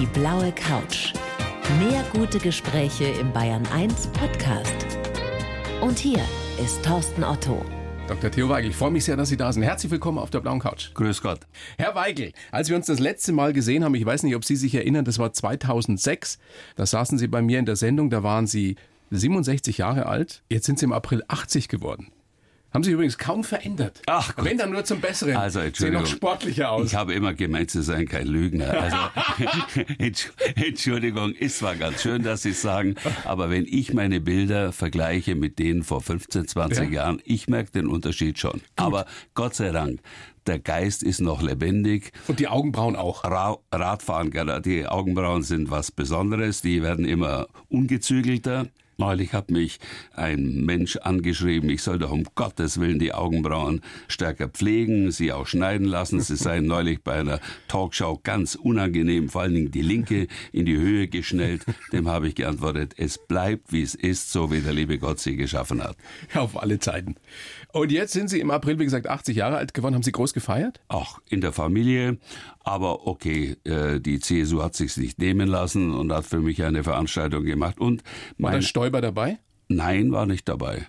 Die blaue Couch. Mehr gute Gespräche im Bayern 1 Podcast. Und hier ist Thorsten Otto. Dr. Theo Weigel, ich freue mich sehr, dass Sie da sind. Herzlich willkommen auf der blauen Couch. Grüß Gott. Herr Weigel, als wir uns das letzte Mal gesehen haben, ich weiß nicht, ob Sie sich erinnern, das war 2006. Da saßen Sie bei mir in der Sendung, da waren Sie 67 Jahre alt. Jetzt sind Sie im April 80 geworden. Haben sich übrigens kaum verändert. Ach Gott. Wenn dann nur zum Besseren. Also, Sehen Entschuldigung. noch sportlicher aus. Ich habe immer gemeint, Sie seien kein Lügner. Also, Entsch- Entschuldigung, ist zwar ganz schön, dass Sie es sagen, aber wenn ich meine Bilder vergleiche mit denen vor 15, 20 Ja. Jahren, ich merke den Unterschied schon. Aber Gott sei Dank, der Geist ist noch lebendig. Und die Augenbrauen auch. Ra Radfahren, gerade die Augenbrauen sind was Besonderes, die werden immer ungezügelter. Neulich hat mich ein Mensch angeschrieben, ich soll doch um Gottes Willen die Augenbrauen stärker pflegen, sie auch schneiden lassen. Sie seien neulich bei einer Talkshow ganz unangenehm, vor allen Dingen die linke in die Höhe geschnellt. Dem habe ich geantwortet, es bleibt wie es ist, so wie der liebe Gott sie geschaffen hat. Auf alle Zeiten. Und jetzt sind Sie im April, wie gesagt, 80 Jahre alt geworden. Haben Sie groß gefeiert? auch in der Familie. Aber okay, äh, die CSU hat sich's nicht nehmen lassen und hat für mich eine Veranstaltung gemacht. Und War mein, da Stoiber dabei? nein, war nicht dabei.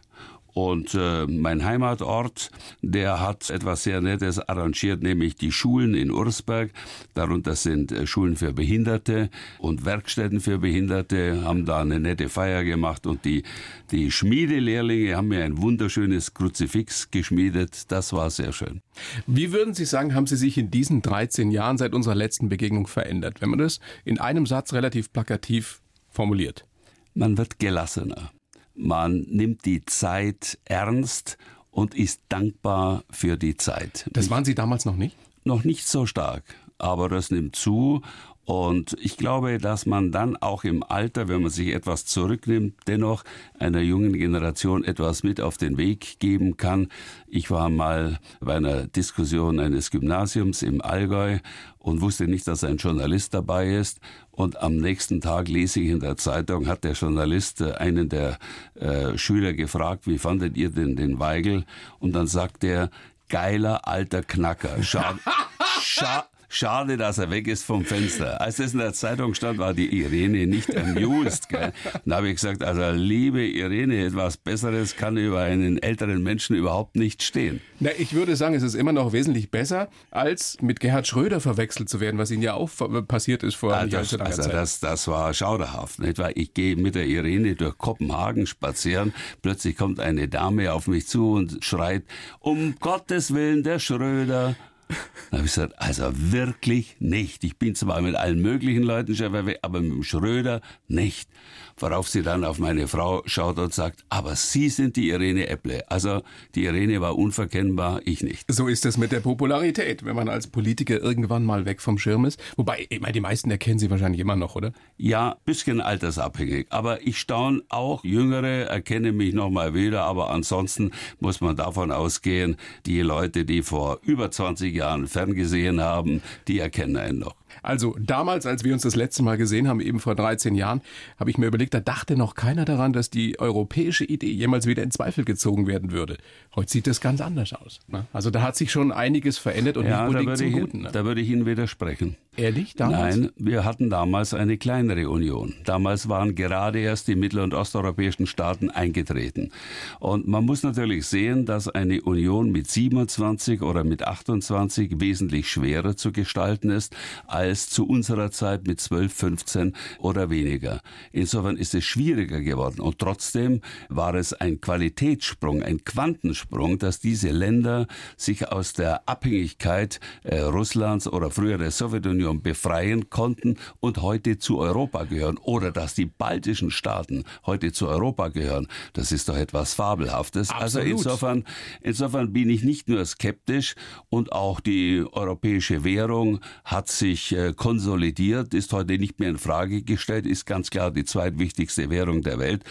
Und äh, mein Heimatort, der hat etwas sehr Nettes arrangiert, nämlich die Schulen in Ursberg. Darunter sind äh, Schulen für Behinderte und Werkstätten für Behinderte, haben da eine nette Feier gemacht. Und die, die Schmiedelehrlinge haben mir ein wunderschönes Kruzifix geschmiedet. Das war sehr schön. Wie würden Sie sagen, haben Sie sich in diesen 13 Jahren seit unserer letzten Begegnung verändert? Wenn man das in einem Satz relativ plakativ formuliert. Man wird gelassener. Man nimmt die Zeit ernst und ist dankbar für die Zeit. Das waren Sie damals noch nicht? Noch nicht so stark, aber das nimmt zu. Und ich glaube, dass man dann auch im Alter, wenn man sich etwas zurücknimmt, dennoch einer jungen Generation etwas mit auf den Weg geben kann. Ich war mal bei einer Diskussion eines Gymnasiums im Allgäu und wusste nicht, dass ein Journalist dabei ist. Und am nächsten Tag lese ich in der Zeitung, hat der Journalist äh, einen der äh, Schüler gefragt, wie fandet ihr denn den Weigel? Und dann sagt er, geiler alter Knacker. Schade, scha schade, dass er weg ist vom Fenster. Als das in der Zeitung stand, war die Irene nicht amused. Gell? Dann habe ich gesagt, also liebe Irene, etwas Besseres kann über einen älteren Menschen überhaupt nicht stehen. Na, ich würde sagen, es ist immer noch wesentlich besser, als mit Gerhard Schröder verwechselt zu werden, was Ihnen ja auch passiert ist vor Ah, das, langer also Zeit. das, das war schauderhaft. Nicht wahr? Ich gehe mit der Irene durch Kopenhagen spazieren. Plötzlich kommt eine Dame auf mich zu und schreit, um Gottes Willen, der Schröder. Dann habe ich gesagt, also wirklich nicht. Ich bin zwar mit allen möglichen Leuten schon aber mit dem Schröder nicht. Worauf sie dann auf meine Frau schaut und sagt, aber Sie sind die Irene Epple. Also die Irene war unverkennbar, ich nicht. so ist es mit der Popularität, wenn man als Politiker irgendwann mal weg vom Schirm ist. Wobei, ich meine, die meisten erkennen Sie wahrscheinlich immer noch, oder? Ja, bisschen altersabhängig. Aber ich staune auch, Jüngere erkennen mich nochmal wieder, aber ansonsten muss man davon ausgehen, die Leute, die vor über 20 Jahren ferngesehen haben, die erkennen einen noch. Also damals, als wir uns das letzte Mal gesehen haben, eben vor 13 Jahren, habe ich mir überlegt, da dachte noch keiner daran, dass die europäische Idee jemals wieder in Zweifel gezogen werden würde. Heute sieht das ganz anders aus. Ne? Also da hat sich schon einiges verändert und Ja, nicht unbedingt zum ich, Guten. Ne? da würde ich Ihnen widersprechen. Ehrlich? Damals? Nein, wir hatten damals eine kleinere Union. Damals waren gerade erst die mittel- und osteuropäischen Staaten eingetreten. Und man muss natürlich sehen, dass eine Union mit 27 oder mit 28 wesentlich schwerer zu gestalten ist als zu unserer Zeit mit 12, 15 oder weniger. Insofern ist es schwieriger geworden. Und trotzdem war es ein Qualitätssprung, ein Quantensprung, dass diese Länder sich aus der Abhängigkeit äh, Russlands oder früher der Sowjetunion befreien konnten und heute zu Europa gehören. Oder dass die baltischen Staaten heute zu Europa gehören. Das ist doch etwas Fabelhaftes. Also Absolut. insofern, insofern bin ich nicht nur skeptisch und auch die europäische Währung hat sich äh, konsolidiert, ist heute nicht mehr in Frage gestellt, ist ganz klar die zweitwichtigste Währung der Welt.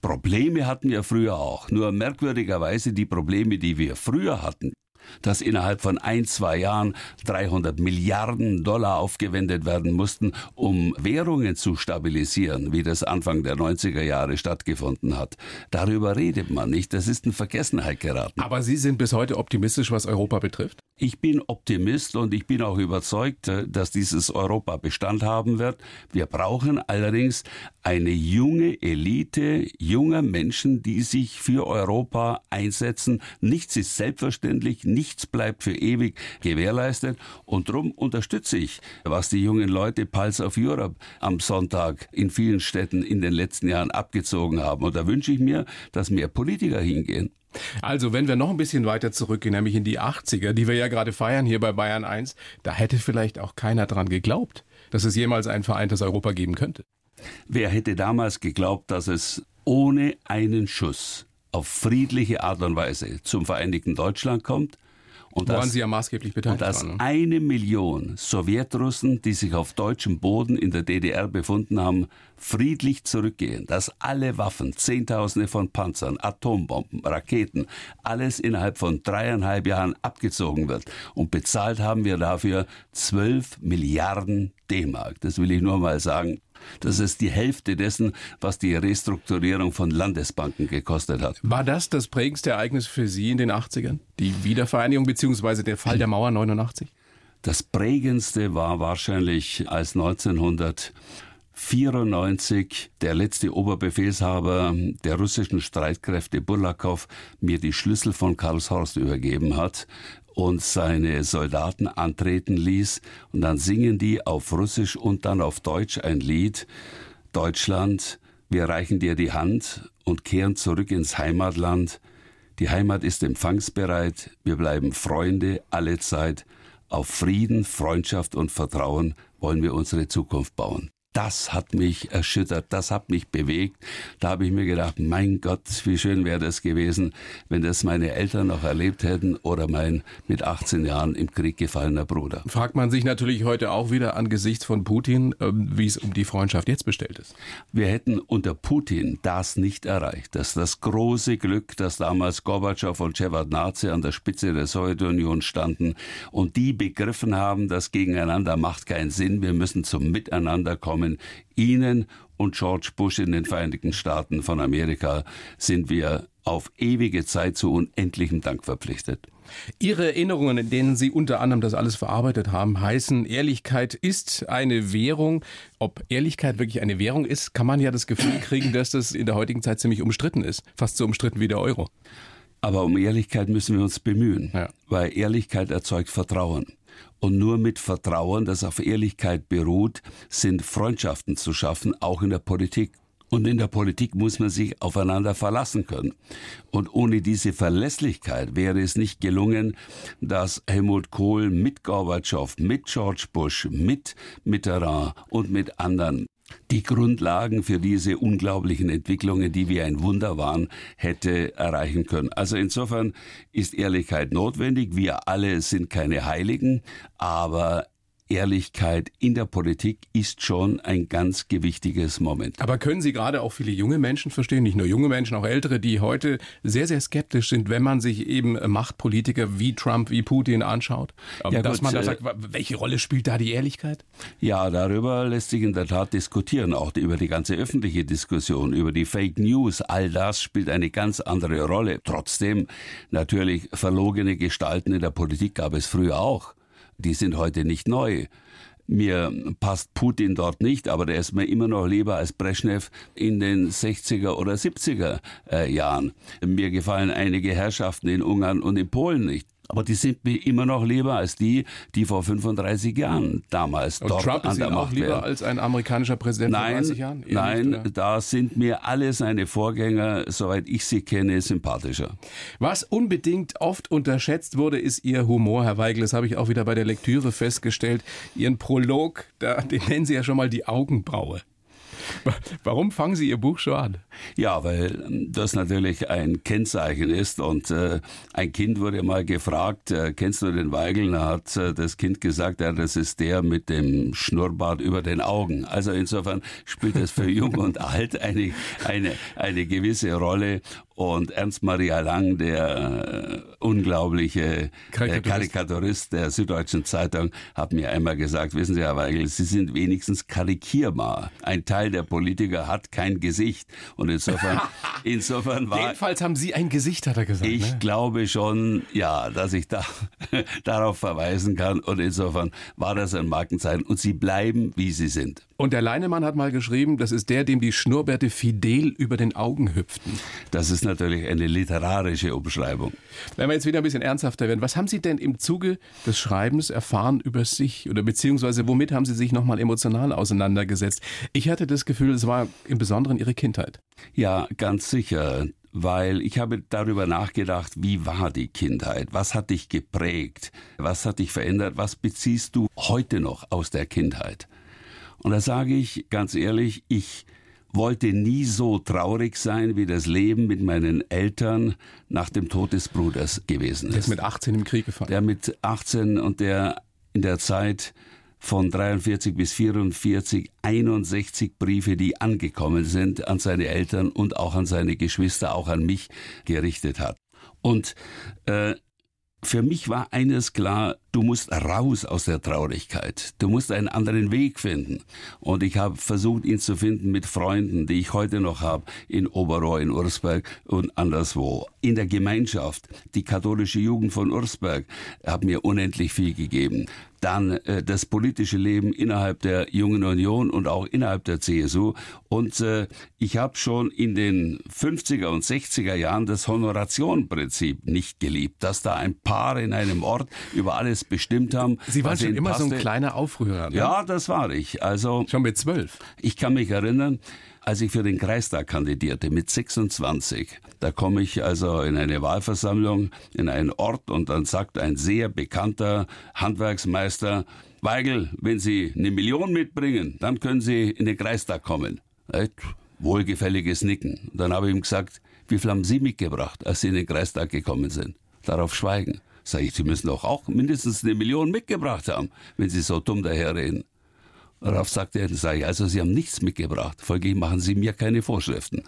Probleme hatten wir früher auch. Nur merkwürdigerweise die Probleme, die wir früher hatten, dass innerhalb von ein, zwei Jahren 300 Milliarden Dollar aufgewendet werden mussten, um Währungen zu stabilisieren, wie das Anfang der 90er Jahre stattgefunden hat. Darüber redet man nicht. Das ist in Vergessenheit geraten. Aber Sie sind bis heute optimistisch, was Europa betrifft? Ich bin Optimist und ich bin auch überzeugt, äh, dass dieses Europa Bestand haben wird. Wir brauchen allerdings eine junge Elite junger Menschen, die sich für Europa einsetzen. Nichts ist selbstverständlich, nichts bleibt für ewig gewährleistet und darum unterstütze ich, was die jungen Leute Pulse of Europe am Sonntag in vielen Städten in den letzten Jahren abgezogen haben. Und da wünsche ich mir, dass mehr Politiker hingehen. Also, wenn wir noch ein bisschen weiter zurückgehen, nämlich in die 80er, die wir ja gerade feiern hier bei Bayern 1, da hätte vielleicht auch keiner dran geglaubt, dass es jemals ein vereintes Europa geben könnte. Wer hätte damals geglaubt, dass es ohne einen Schuss auf friedliche Art und Weise zum Vereinigten Deutschland kommt? Und Woran dass, Sie ja maßgeblich beteiligt und dass waren. Ne? eine Million Sowjetrussen, die sich auf deutschem Boden in der DDR befunden haben, friedlich zurückgehen, dass alle Waffen, Zehntausende von Panzern, Atombomben, Raketen, alles innerhalb von dreieinhalb Jahren abgezogen wird. Und bezahlt haben wir dafür zwölf Milliarden D-Mark. Das will ich nur mal sagen. Das ist die Hälfte dessen, was die Restrukturierung von Landesbanken gekostet hat. War das das prägendste Ereignis für Sie in den 80ern? Die Wiedervereinigung bzw. der Fall der Mauer 89? Das prägendste war wahrscheinlich, als 1994 der letzte Oberbefehlshaber der russischen Streitkräfte Burlakow mir die Schlüssel von Karlshorst übergeben hat und seine Soldaten antreten ließ und dann singen die auf Russisch und dann auf Deutsch ein Lied Deutschland, wir reichen dir die Hand und kehren zurück ins Heimatland. Die Heimat ist empfangsbereit, wir bleiben Freunde alle Zeit. Auf Frieden, Freundschaft und Vertrauen wollen wir unsere Zukunft bauen das hat mich erschüttert, das hat mich bewegt. Da habe ich mir gedacht, mein Gott, wie schön wäre das gewesen, wenn das meine Eltern noch erlebt hätten oder mein mit 18 Jahren im Krieg gefallener Bruder. Fragt man sich natürlich heute auch wieder angesichts von Putin, ähm, wie es um die Freundschaft jetzt bestellt ist. Wir hätten unter Putin das nicht erreicht. Das ist das große Glück, dass damals Gorbatschow und Shevardnadze an der Spitze der Sowjetunion standen und die begriffen haben, das Gegeneinander macht keinen Sinn, wir müssen zum Miteinander kommen kommen. Ihnen und George Bush in den Vereinigten Staaten von Amerika sind wir auf ewige Zeit zu unendlichem Dank verpflichtet. Ihre Erinnerungen, in denen Sie unter anderem das alles verarbeitet haben, heißen, Ehrlichkeit ist eine Währung. Ob Ehrlichkeit wirklich eine Währung ist, kann man ja das Gefühl kriegen, dass das in der heutigen Zeit ziemlich umstritten ist. Fast so umstritten wie der Euro. Aber um Ehrlichkeit müssen wir uns bemühen, ja. weil Ehrlichkeit erzeugt Vertrauen. Und nur mit Vertrauen, das auf Ehrlichkeit beruht, sind Freundschaften zu schaffen, auch in der Politik. Und in der Politik muss man sich aufeinander verlassen können. Und ohne diese Verlässlichkeit wäre es nicht gelungen, dass Helmut Kohl mit Gorbatschow, mit George Bush, mit Mitterrand und mit anderen die Grundlagen für diese unglaublichen Entwicklungen, die wie ein Wunder waren, hätte erreichen können. Also insofern ist Ehrlichkeit notwendig. Wir alle sind keine Heiligen, aber Ehrlichkeit in der Politik ist schon ein ganz gewichtiges Moment. Aber können Sie gerade auch viele junge Menschen verstehen, nicht nur junge Menschen, auch ältere, die heute sehr, sehr skeptisch sind, wenn man sich eben Machtpolitiker wie Trump, wie Putin anschaut? Ja, Dass gut, man da äh, sagt, welche Rolle spielt da die Ehrlichkeit? Ja, darüber lässt sich in der Tat diskutieren, auch über die ganze öffentliche Diskussion, über die Fake News. All das spielt eine ganz andere Rolle. Trotzdem natürlich verlogene Gestalten in der Politik gab es früher auch die sind heute nicht neu. Mir passt Putin dort nicht, aber der ist mir immer noch lieber als Brezhnev in den 60er oder 70er äh, Jahren. Mir gefallen einige Herrschaften in Ungarn und in Polen nicht. Aber die sind mir immer noch lieber als die, die vor 35 Jahren damals Und dort Trump an der Macht auch lieber wären. als ein amerikanischer Präsident nein, vor 30 Jahren? Eher nein, nicht, da sind mir alle seine Vorgänger, soweit ich sie kenne, sympathischer. Was unbedingt oft unterschätzt wurde, ist Ihr Humor, Herr Weigel. Das habe ich auch wieder bei der Lektüre festgestellt. Ihren Prolog, da, den nennen Sie ja schon mal die Augenbraue. Warum fangen Sie Ihr Buch schon an? Ja, weil das natürlich ein Kennzeichen ist und äh, ein Kind wurde mal gefragt, äh, kennst du den Weigel? Da hat äh, das Kind gesagt, ja, das ist der mit dem Schnurrbart über den Augen. Also insofern spielt es für Jung und Alt eine, eine, eine gewisse Rolle Und Ernst Maria Lang, der äh, unglaubliche Karikaturist. Karikaturist der Süddeutschen Zeitung, hat mir einmal gesagt, wissen Sie, Herr Weigel, Sie sind wenigstens karikierbar. Ein Teil der Politiker hat kein Gesicht. Und insofern, insofern war... Jedenfalls haben Sie ein Gesicht, hat er gesagt. Ich ne? glaube schon, ja, dass ich da darauf verweisen kann. Und insofern war das ein Markenzeichen. Und Sie bleiben, wie Sie sind. Und der Leinemann hat mal geschrieben, das ist der, dem die Schnurrbärte fidel über den Augen hüpften. Das ist natürlich eine literarische Umschreibung. Wenn wir jetzt wieder ein bisschen ernsthafter werden, was haben Sie denn im Zuge des Schreibens erfahren über sich oder beziehungsweise womit haben Sie sich nochmal emotional auseinandergesetzt? Ich hatte das Gefühl, es war im Besonderen Ihre Kindheit. Ja, ganz sicher weil ich habe darüber nachgedacht, wie war die Kindheit? Was hat dich geprägt? Was hat dich verändert? Was beziehst du heute noch aus der Kindheit? Und da sage ich ganz ehrlich, ich wollte nie so traurig sein, wie das Leben mit meinen Eltern nach dem Tod des Bruders gewesen ist. Der ist mit 18 im Krieg gefallen. Der mit 18 und der in der Zeit von 43 bis 44 61 Briefe, die angekommen sind an seine Eltern und auch an seine Geschwister, auch an mich gerichtet hat. Und äh, für mich war eines klar, du musst raus aus der Traurigkeit. Du musst einen anderen Weg finden. Und ich habe versucht, ihn zu finden mit Freunden, die ich heute noch habe, in Oberrohr, in Ursberg und anderswo. In der Gemeinschaft. Die katholische Jugend von Ursberg hat mir unendlich viel gegeben dann äh, das politische Leben innerhalb der Jungen Union und auch innerhalb der CSU. Und äh, ich habe schon in den 50er und 60er Jahren das Honorationprinzip nicht geliebt, dass da ein Paar in einem Ort über alles bestimmt haben. Sie waren schon immer passte. so ein kleiner Aufrührer. Ne? Ja, das war ich. Also schon mit zwölf. Ich kann mich erinnern, als ich für den Kreistag kandidierte mit 26, da komme ich also in eine Wahlversammlung in einen Ort und dann sagt ein sehr bekannter Handwerksmeister, Weigel, wenn Sie eine Million mitbringen, dann können Sie in den Kreistag kommen. Wohlgefälliges Nicken. Dann habe ich ihm gesagt, wie viel haben Sie mitgebracht, als Sie in den Kreistag gekommen sind? Darauf schweigen. Sag ich, Sie müssen doch auch mindestens eine Million mitgebracht haben, wenn Sie so dumm daherreden. Darauf sagte er, sage ich, also Sie haben nichts mitgebracht, folglich machen Sie mir keine Vorschriften.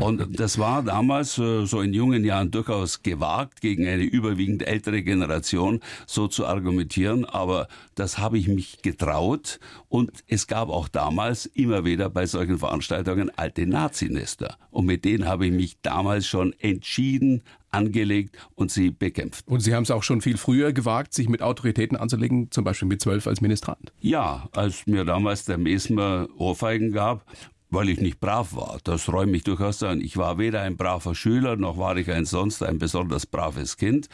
Und das war damals äh, so in jungen Jahren durchaus gewagt, gegen eine überwiegend ältere Generation so zu argumentieren, aber das habe ich mich getraut. Und es gab auch damals immer wieder bei solchen Veranstaltungen alte Nazinester. Und mit denen habe ich mich damals schon entschieden angelegt und sie bekämpft. Und Sie haben es auch schon viel früher gewagt, sich mit Autoritäten anzulegen, zum Beispiel mit zwölf als Ministrant. Ja, als mir damals der Mesmer Ohrfeigen gab weil ich nicht brav war. Das räume ich durchaus ein. Ich war weder ein braver Schüler, noch war ich ein sonst ein besonders braves Kind.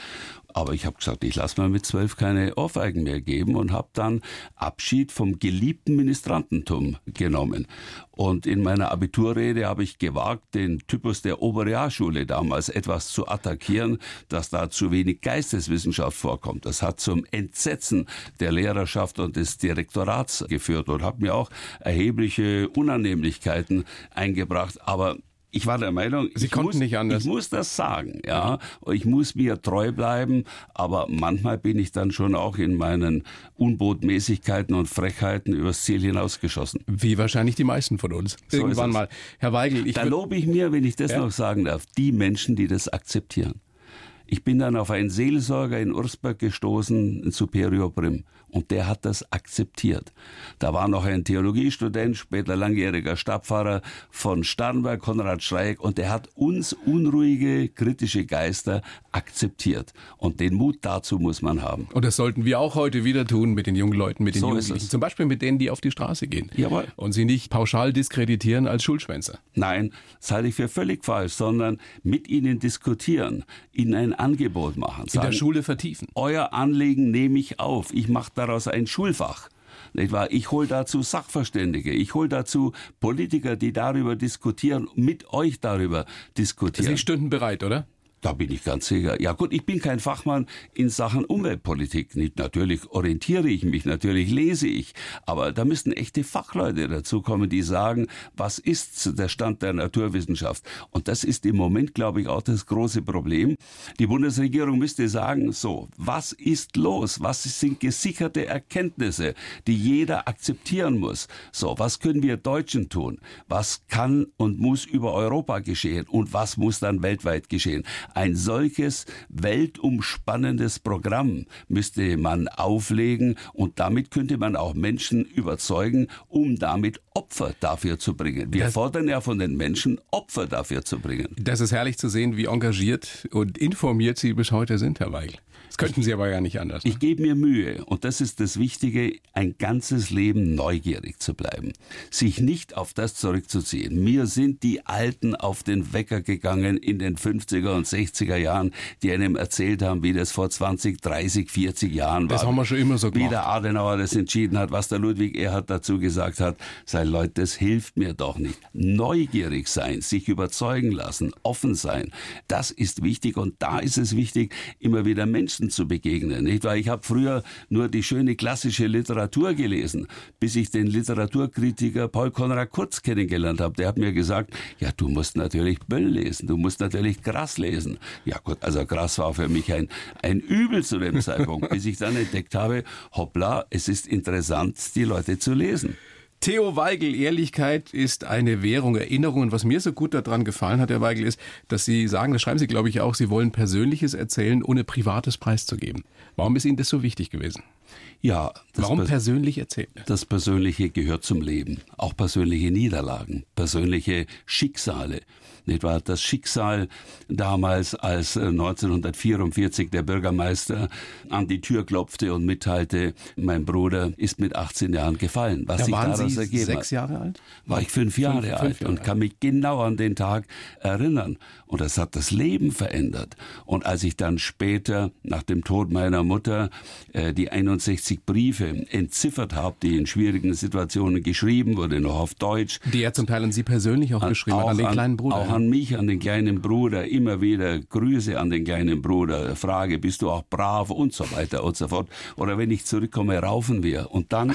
Aber ich habe gesagt, ich lasse mir mit zwölf keine Ohrfeigen mehr geben und habe dann Abschied vom geliebten Ministrantentum genommen. Und in meiner Abiturrede habe ich gewagt, den Typus der Oberrealschule damals etwas zu attackieren, dass da zu wenig Geisteswissenschaft vorkommt. Das hat zum Entsetzen der Lehrerschaft und des Direktorats geführt und hat mir auch erhebliche Unannehmlichkeiten eingebracht. Aber ich war der Meinung, Sie ich, konnten muss, nicht anders. ich muss das sagen, ja. Ich muss mir treu bleiben, aber manchmal bin ich dann schon auch in meinen Unbotmäßigkeiten und Frechheiten übers Ziel hinausgeschossen. Wie wahrscheinlich die meisten von uns. So Irgendwann mal. Herr Weigel, ich. Da lobe ich mir, wenn ich das ja? noch sagen darf, die Menschen, die das akzeptieren. Ich bin dann auf einen Seelsorger in Ursberg gestoßen, in Superior Prim. Und der hat das akzeptiert. Da war noch ein Theologiestudent, später langjähriger Stabpfarrer von Starnberg, Konrad Schreieck, und der hat uns unruhige, kritische Geister akzeptiert. Und den Mut dazu muss man haben. Und das sollten wir auch heute wieder tun mit den jungen Leuten, mit den so Jugendlichen. Zum Beispiel mit denen, die auf die Straße gehen. Jawohl. Und sie nicht pauschal diskreditieren als Schulschwänzer. Nein, das halte ich für völlig falsch, sondern mit ihnen diskutieren, ihnen ein Angebot machen. Sagen, In der Schule vertiefen. Euer Anliegen nehme ich auf. Ich mache daraus ein Schulfach. Nicht wahr? Ich hole dazu Sachverständige, ich hole dazu Politiker, die darüber diskutieren, mit euch darüber diskutieren. Sie stünden bereit, oder? Da bin ich ganz sicher. Ja gut, ich bin kein Fachmann in Sachen Umweltpolitik. Nicht natürlich orientiere ich mich, natürlich lese ich, aber da müssten echte Fachleute dazukommen, die sagen, was ist der Stand der Naturwissenschaft? Und das ist im Moment, glaube ich, auch das große Problem. Die Bundesregierung müsste sagen, so, was ist los? Was sind gesicherte Erkenntnisse, die jeder akzeptieren muss? So, was können wir Deutschen tun? Was kann und muss über Europa geschehen? Und was muss dann weltweit geschehen? Ein solches weltumspannendes Programm müsste man auflegen und damit könnte man auch Menschen überzeugen, um damit Opfer dafür zu bringen. Wir das, fordern ja von den Menschen, Opfer dafür zu bringen. Das ist herrlich zu sehen, wie engagiert und informiert Sie bis heute sind, Herr Weigel. Das könnten Sie aber ja nicht anders. Ne? Ich gebe mir Mühe und das ist das Wichtige, ein ganzes Leben neugierig zu bleiben, sich nicht auf das zurückzuziehen. Mir sind die Alten auf den Wecker gegangen in den 50er und 60er Jahren, die einem erzählt haben, wie das vor 20, 30, 40 Jahren war. Das haben wir schon immer so gemacht. Wie der Adenauer das entschieden hat, was der Ludwig Erhard dazu gesagt hat. Sei Leute, das hilft mir doch nicht. Neugierig sein, sich überzeugen lassen, offen sein, das ist wichtig und da ist es wichtig, immer wieder Menschen Texten zu begegnen. Nicht? Weil ich habe früher nur die schöne klassische Literatur gelesen, bis ich den Literaturkritiker Paul Konrad Kurz kennengelernt habe. Der hat mir gesagt, ja, du musst natürlich Böll lesen, du musst natürlich Grass lesen. Ja gut, also Grass war für mich ein, ein Übel zu dem Zeitpunkt, bis ich dann entdeckt habe, hoppla, es ist interessant, die Leute zu lesen. Theo Weigel, Ehrlichkeit ist eine Währung, Erinnerungen. Was mir so gut daran gefallen hat, Herr Weigel, ist, dass Sie sagen, das schreiben Sie, glaube ich, auch, Sie wollen Persönliches erzählen, ohne Privates preiszugeben. Warum ist Ihnen das so wichtig gewesen? Ja. Warum persönlich erzählen? Das Persönliche gehört zum Leben. Auch persönliche Niederlagen, persönliche Schicksale nicht wahr? Das Schicksal damals, als 1944 äh, der Bürgermeister an die Tür klopfte und mitteilte, mein Bruder ist mit 18 Jahren gefallen. Was da sich waren daraus Sie ergeben sechs Jahre alt? War ich fünf Jahre fünf, alt fünf Jahre und kann mich genau an den Tag erinnern. Und das hat das Leben verändert. Und als ich dann später, nach dem Tod meiner Mutter, äh, die 61 Briefe entziffert habe, die in schwierigen Situationen geschrieben wurde, noch auf Deutsch. Die er zum Teil an Sie persönlich auch an, geschrieben auch hat, an den kleinen Bruder. Auch an mich, an den kleinen Bruder, immer wieder Grüße an den kleinen Bruder, Frage, bist du auch brav und so weiter und so fort. Oder wenn ich zurückkomme, raufen wir. Und dann,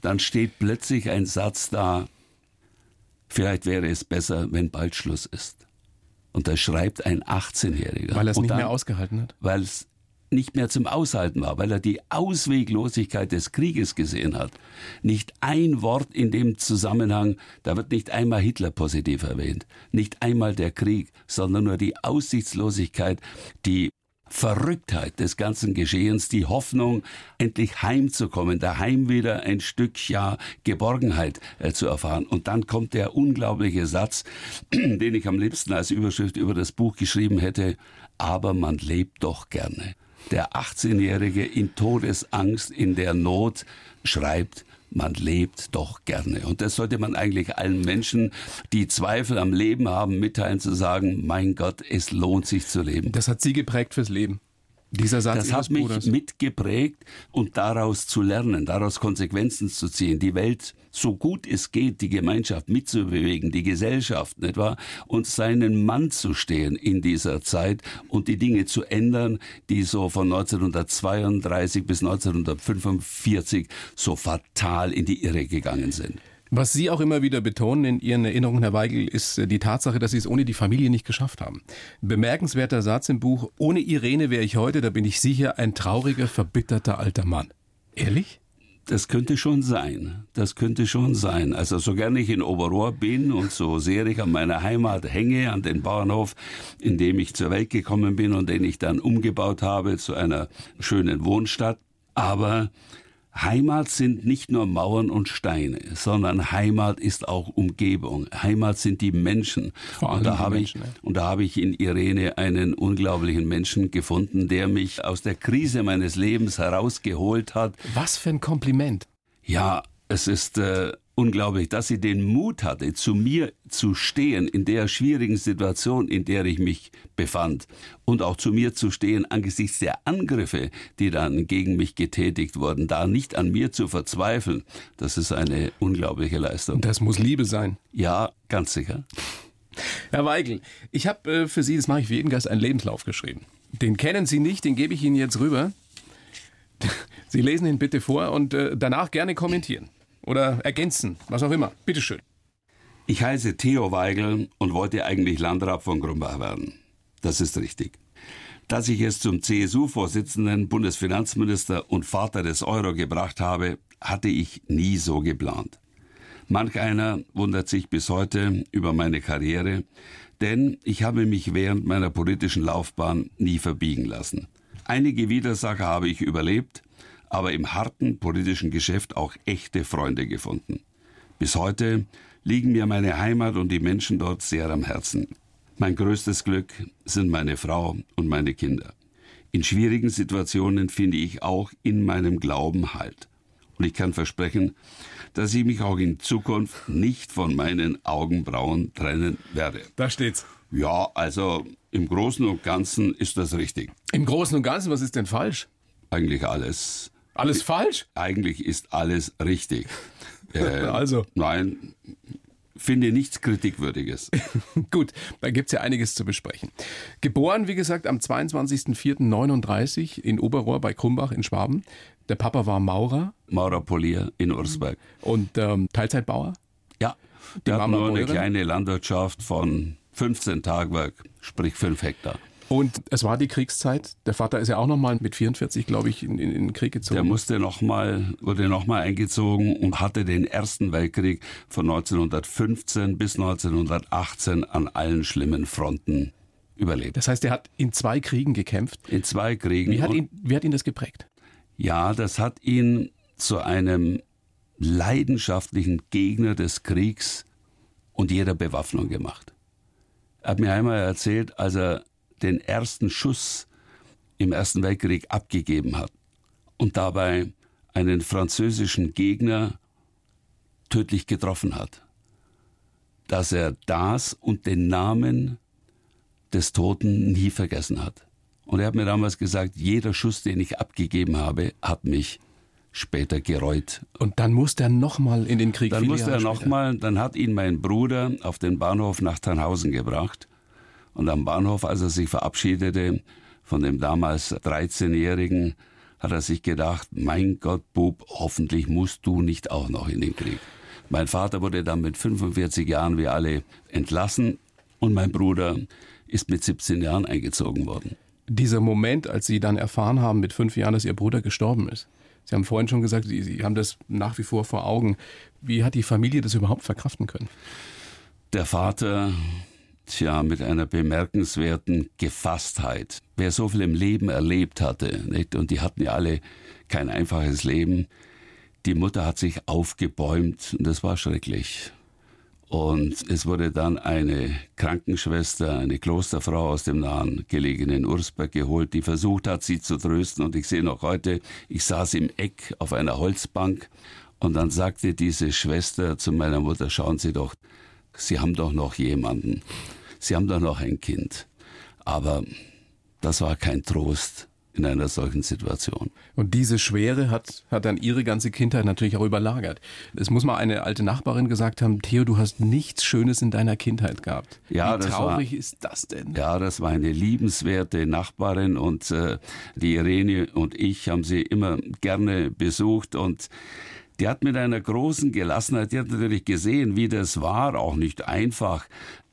dann steht plötzlich ein Satz da, vielleicht wäre es besser, wenn bald Schluss ist. Und da schreibt ein 18-Jähriger. Weil er es nicht dann, mehr ausgehalten hat? Weil es nicht mehr zum Aushalten war, weil er die Ausweglosigkeit des Krieges gesehen hat. Nicht ein Wort in dem Zusammenhang, da wird nicht einmal Hitler positiv erwähnt, nicht einmal der Krieg, sondern nur die Aussichtslosigkeit, die Verrücktheit des ganzen Geschehens, die Hoffnung, endlich heimzukommen, daheim wieder ein Stück ja Geborgenheit äh, zu erfahren. Und dann kommt der unglaubliche Satz, den ich am liebsten als Überschrift über das Buch geschrieben hätte, aber man lebt doch gerne der 18-Jährige in Todesangst, in der Not schreibt, man lebt doch gerne. Und das sollte man eigentlich allen Menschen, die Zweifel am Leben haben, mitteilen, zu sagen, mein Gott, es lohnt sich zu leben. Das hat Sie geprägt fürs Leben. Dieser Satz das hat mich Bruders. mitgeprägt und daraus zu lernen, daraus Konsequenzen zu ziehen, die Welt so gut es geht, die Gemeinschaft mitzubewegen, die Gesellschaft, nicht wahr? Und seinen Mann zu stehen in dieser Zeit und die Dinge zu ändern, die so von 1932 bis 1945 so fatal in die Irre gegangen sind. Was Sie auch immer wieder betonen in Ihren Erinnerungen, Herr Weigel, ist äh, die Tatsache, dass Sie es ohne die Familie nicht geschafft haben. Bemerkenswerter Satz im Buch, ohne Irene wäre ich heute, da bin ich sicher, ein trauriger, verbitterter alter Mann. Ehrlich? Das könnte schon sein. Das könnte schon sein. Also so gerne ich in Oberrohr bin und so sehr ich an meiner Heimat hänge, an den Bauernhof, in dem ich zur Welt gekommen bin und den ich dann umgebaut habe zu einer schönen Wohnstadt. Aber Heimat sind nicht nur Mauern und Steine, sondern Heimat ist auch Umgebung. Heimat sind die Menschen. Und da, habe Menschen, ich, ja. und da habe ich in Irene einen unglaublichen Menschen gefunden, der mich aus der Krise meines Lebens herausgeholt hat. Was für ein Kompliment. Ja, es ist äh, unglaublich, dass sie den Mut hatte, zu mir zu stehen in der schwierigen Situation, in der ich mich befand und auch zu mir zu stehen angesichts der Angriffe, die dann gegen mich getätigt wurden, da nicht an mir zu verzweifeln. Das ist eine unglaubliche Leistung. Das muss Liebe sein. Ja, ganz sicher. Herr Weigel, ich habe äh, für Sie, das mache ich für jeden Gast, einen Lebenslauf geschrieben. Den kennen Sie nicht, den gebe ich Ihnen jetzt rüber. Sie lesen ihn bitte vor und äh, danach gerne kommentieren oder ergänzen, was auch immer. Bitte schön. Ich heiße Theo Weigel und wollte eigentlich Landrat von Grumbach werden. Das ist richtig. Dass ich es zum CSU-Vorsitzenden, Bundesfinanzminister und Vater des Euro gebracht habe, hatte ich nie so geplant. Manch einer wundert sich bis heute über meine Karriere, denn ich habe mich während meiner politischen Laufbahn nie verbiegen lassen. Einige Widersacher habe ich überlebt, aber im harten politischen Geschäft auch echte Freunde gefunden. Bis heute liegen mir meine Heimat und die Menschen dort sehr am Herzen. Mein größtes Glück sind meine Frau und meine Kinder. In schwierigen Situationen finde ich auch in meinem Glauben Halt. Und ich kann versprechen, dass ich mich auch in Zukunft nicht von meinen Augenbrauen trennen werde. Da steht's. Ja, also im Großen und Ganzen ist das richtig. Im Großen und Ganzen, was ist denn falsch? Eigentlich alles. Alles falsch? Eigentlich ist alles richtig. Äh, also. Nein, finde nichts Kritikwürdiges. Gut, da gibt es ja einiges zu besprechen. Geboren, wie gesagt, am 22.04.39 in Oberrohr bei Krumbach in Schwaben. Der Papa war Maurer. Maurerpolier in Ursberg. Und ähm, Teilzeitbauer? Ja, der hat nur eine kleine Landwirtschaft von 15 Tagwerk, sprich 5 Hektar. Und es war die Kriegszeit. Der Vater ist ja auch nochmal mit 44, glaube ich, in, in, in, den Krieg gezogen. Der musste noch mal, wurde nochmal eingezogen und hatte den Ersten Weltkrieg von 1915 bis 1918 an allen schlimmen Fronten überlebt. Das heißt, er hat in zwei Kriegen gekämpft. In zwei Kriegen. Wie hat ihn, wie hat ihn das geprägt? Ja, das hat ihn zu einem leidenschaftlichen Gegner des Kriegs und jeder Bewaffnung gemacht. Er hat mir einmal erzählt, als er den ersten Schuss im Ersten Weltkrieg abgegeben hat und dabei einen französischen Gegner tödlich getroffen hat, dass er das und den Namen des Toten nie vergessen hat. Und er hat mir damals gesagt, jeder Schuss, den ich abgegeben habe, hat mich später gereut. Und dann musste er nochmal in den Krieg. Dann musste Jahre er nochmal, dann hat ihn mein Bruder auf den Bahnhof nach Tannhausen gebracht und am Bahnhof, als er sich verabschiedete von dem damals 13-Jährigen, hat er sich gedacht, mein Gott, Bub, hoffentlich musst du nicht auch noch in den Krieg. Mein Vater wurde dann mit 45 Jahren wie alle entlassen und mein Bruder ist mit 17 Jahren eingezogen worden. Dieser Moment, als Sie dann erfahren haben mit fünf Jahren, dass Ihr Bruder gestorben ist. Sie haben vorhin schon gesagt, Sie, Sie haben das nach wie vor vor Augen. Wie hat die Familie das überhaupt verkraften können? Der Vater Tja, mit einer bemerkenswerten Gefasstheit. Wer so viel im Leben erlebt hatte, nicht? und die hatten ja alle kein einfaches Leben, die Mutter hat sich aufgebäumt und das war schrecklich. Und es wurde dann eine Krankenschwester, eine Klosterfrau aus dem nahen gelegenen Ursberg geholt, die versucht hat, sie zu trösten. Und ich sehe noch heute, ich saß im Eck auf einer Holzbank und dann sagte diese Schwester zu meiner Mutter, schauen Sie doch, Sie haben doch noch jemanden. Sie haben doch noch ein Kind. Aber das war kein Trost in einer solchen Situation. Und diese Schwere hat, hat dann ihre ganze Kindheit natürlich auch überlagert. Es muss mal eine alte Nachbarin gesagt haben, Theo, du hast nichts Schönes in deiner Kindheit gehabt. Ja, Wie traurig war, ist das denn? Ja, das war eine liebenswerte Nachbarin und äh, die Irene und ich haben sie immer gerne besucht und die hat mit einer großen Gelassenheit, die hat natürlich gesehen, wie das war, auch nicht einfach,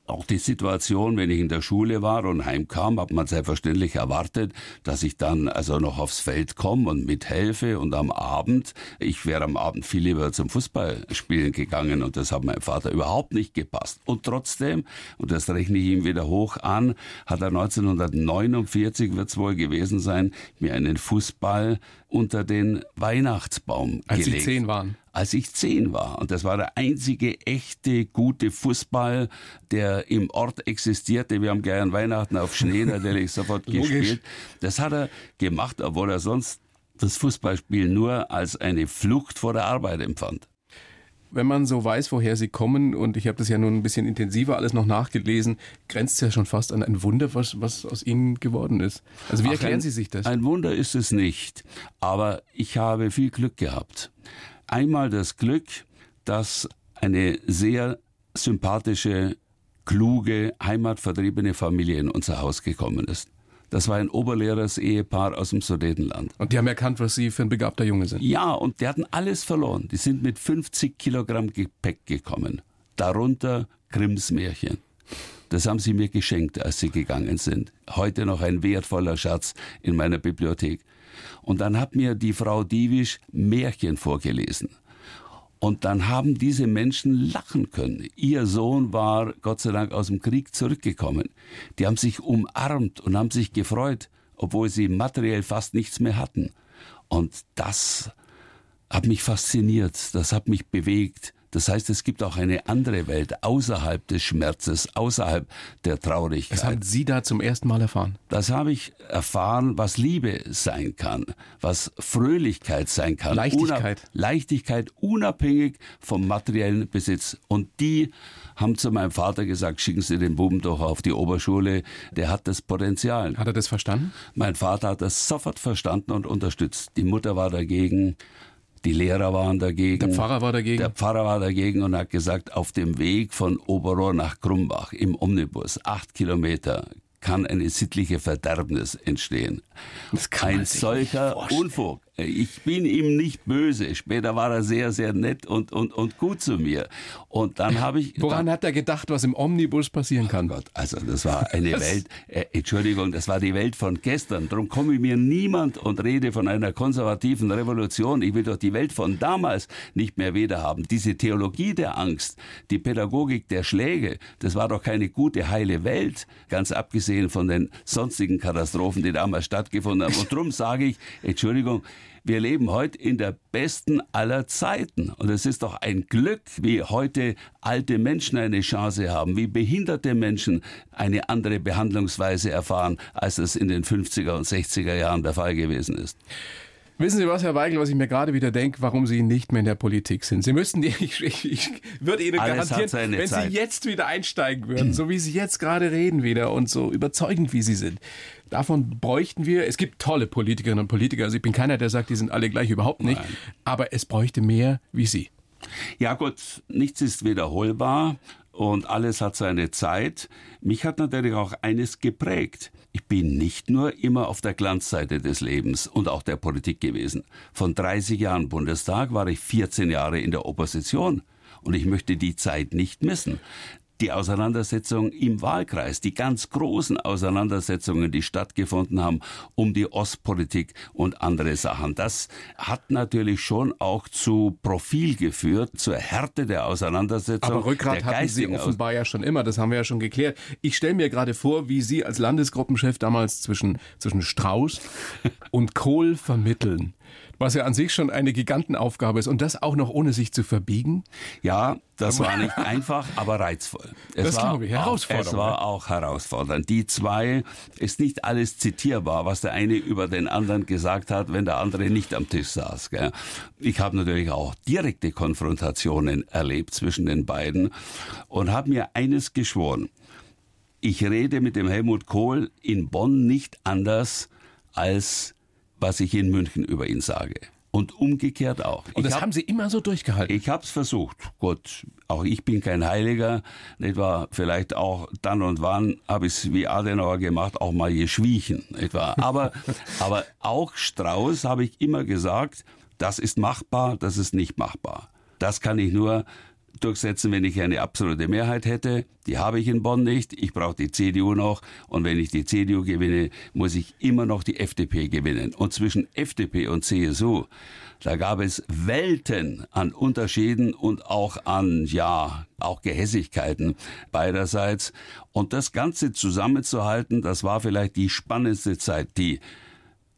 auch die Situation, wenn ich in der Schule war und heimkam, hat man selbstverständlich erwartet, dass ich dann also noch aufs Feld komme und mithelfe und am Abend, ich wäre am Abend viel lieber zum Fußballspielen gegangen und das hat meinem Vater überhaupt nicht gepasst. Und trotzdem, und das rechne ich ihm wieder hoch an, hat er 1949, wird es wohl gewesen sein, mir einen Fußball unter den Weihnachtsbaum Als gelegt. Als Sie zehn waren als ich zehn war. Und das war der einzige echte gute Fußball, der im Ort existierte. Wir haben gleich an Weihnachten auf Schnee natürlich sofort gespielt. Das hat er gemacht, obwohl er sonst das Fußballspiel nur als eine Flucht vor der Arbeit empfand. Wenn man so weiß, woher sie kommen, und ich habe das ja nun ein bisschen intensiver alles noch nachgelesen, grenzt es ja schon fast an ein Wunder, was, was aus ihnen geworden ist. Also wie Ach, erklären ein, Sie sich das? Ein Wunder ist es nicht, aber ich habe viel Glück gehabt einmal das Glück, dass eine sehr sympathische kluge, heimatvertriebene Familie in unser Haus gekommen ist. Das war ein Oberlehrers-Ehepaar aus dem Sudetenland. Und die haben erkannt, was sie für ein begabter Junge sind. Ja, und die hatten alles verloren. Die sind mit 50 Kilogramm Gepäck gekommen. Darunter Grimms Märchen. Das haben sie mir geschenkt, als sie gegangen sind. Heute noch ein wertvoller Schatz in meiner Bibliothek. Und dann hat mir die Frau Diewisch Märchen vorgelesen. Und dann haben diese Menschen lachen können. Ihr Sohn war Gott sei Dank aus dem Krieg zurückgekommen. Die haben sich umarmt und haben sich gefreut, obwohl sie materiell fast nichts mehr hatten. Und das hat mich fasziniert, das hat mich bewegt. Das heißt, es gibt auch eine andere Welt außerhalb des Schmerzes, außerhalb der Traurigkeit. Das haben Sie da zum ersten Mal erfahren? Das habe ich erfahren, was Liebe sein kann, was Fröhlichkeit sein kann. Leichtigkeit. Una Leichtigkeit, unabhängig vom materiellen Besitz. Und die haben zu meinem Vater gesagt, schicken Sie den Buben doch auf die Oberschule, der hat das Potenzial. Hat er das verstanden? Mein Vater hat das sofort verstanden und unterstützt. Die Mutter war dagegen. Die Lehrer waren dagegen. Der Pfarrer war dagegen. Der Pfarrer war dagegen und hat gesagt, auf dem Weg von Oberrohr nach Krumbach im Omnibus, acht Kilometer, kann eine sittliche Verderbnis entstehen. Ein solcher Unfug. Ich bin ihm nicht böse. Später war er sehr, sehr nett und, und, und gut zu mir. Und dann habe ich. Woran dann, hat er gedacht, was im Omnibus passieren kann? Oh Gott, also das war eine Welt, äh, Entschuldigung, das war die Welt von gestern. Darum komme mir niemand und rede von einer konservativen Revolution. Ich will doch die Welt von damals nicht mehr wiederhaben. Diese Theologie der Angst, die Pädagogik der Schläge, das war doch keine gute, heile Welt, ganz abgesehen von den sonstigen Katastrophen, die damals stattgefunden haben. Und darum sage ich, Entschuldigung, wir leben heute in der besten aller Zeiten. Und es ist doch ein Glück, wie heute alte Menschen eine Chance haben, wie behinderte Menschen eine andere Behandlungsweise erfahren, als es in den 50er und 60er Jahren der Fall gewesen ist. Wissen Sie was, Herr Weigel, was ich mir gerade wieder denke, warum Sie nicht mehr in der Politik sind? Sie müssten, ich, ich, ich würde Ihnen Alles garantieren, wenn Zeit. Sie jetzt wieder einsteigen würden, so wie Sie jetzt gerade reden wieder und so überzeugend wie Sie sind, davon bräuchten wir, es gibt tolle Politikerinnen und Politiker, also ich bin keiner, der sagt, die sind alle gleich, überhaupt nicht, Nein. aber es bräuchte mehr wie Sie. Ja gut, nichts ist wiederholbar und alles hat seine Zeit. Mich hat natürlich auch eines geprägt. Ich bin nicht nur immer auf der Glanzseite des Lebens und auch der Politik gewesen. Von 30 Jahren Bundestag war ich 14 Jahre in der Opposition. Und ich möchte die Zeit nicht missen die Auseinandersetzung im Wahlkreis, die ganz großen Auseinandersetzungen, die stattgefunden haben um die Ostpolitik und andere Sachen. Das hat natürlich schon auch zu Profil geführt, zur Härte der Auseinandersetzung. Aber Rückgrat hatten Sie offenbar ja schon immer, das haben wir ja schon geklärt. Ich stelle mir gerade vor, wie Sie als Landesgruppenchef damals zwischen, zwischen Strauß und Kohl vermitteln. Was ja an sich schon eine Gigantenaufgabe ist und das auch noch ohne sich zu verbiegen. Ja, das war nicht einfach, aber reizvoll. Es Das war glaube ich, auch- herausfordernd, Es war auch herausfordernd. Die zwei ist nicht alles zitierbar, was der eine über den anderen gesagt hat, wenn der andere nicht am Tisch saß. Gell? Ich habe natürlich auch direkte Konfrontationen erlebt zwischen den beiden und habe mir eines geschworen. Ich rede mit dem Helmut Kohl in Bonn nicht anders als was ich in München über ihn sage. Und umgekehrt auch. Und das hab- haben Sie immer so durchgehalten. ich habe es versucht. Gut, auch ich bin kein Heiliger. Wahr? Vielleicht auch dann und wann habe ich es wie Adenauer gemacht, auch mal geschwiegen. Nicht wahr? Aber, aber auch Strauß habe ich immer gesagt, das ist machbar, das ist nicht machbar. Das kann ich nur durchsetzen, wenn ich eine absolute Mehrheit hätte. Die habe ich in Bonn nicht. Ich brauche die CDU noch. Und wenn ich die CDU gewinne, muss ich immer noch die FDP gewinnen. Und zwischen FDP und CSU, da gab es Welten an Unterschieden und auch an, ja, auch Gehässigkeiten beiderseits. Und das Ganze zusammenzuhalten, das war vielleicht die spannendste Zeit, die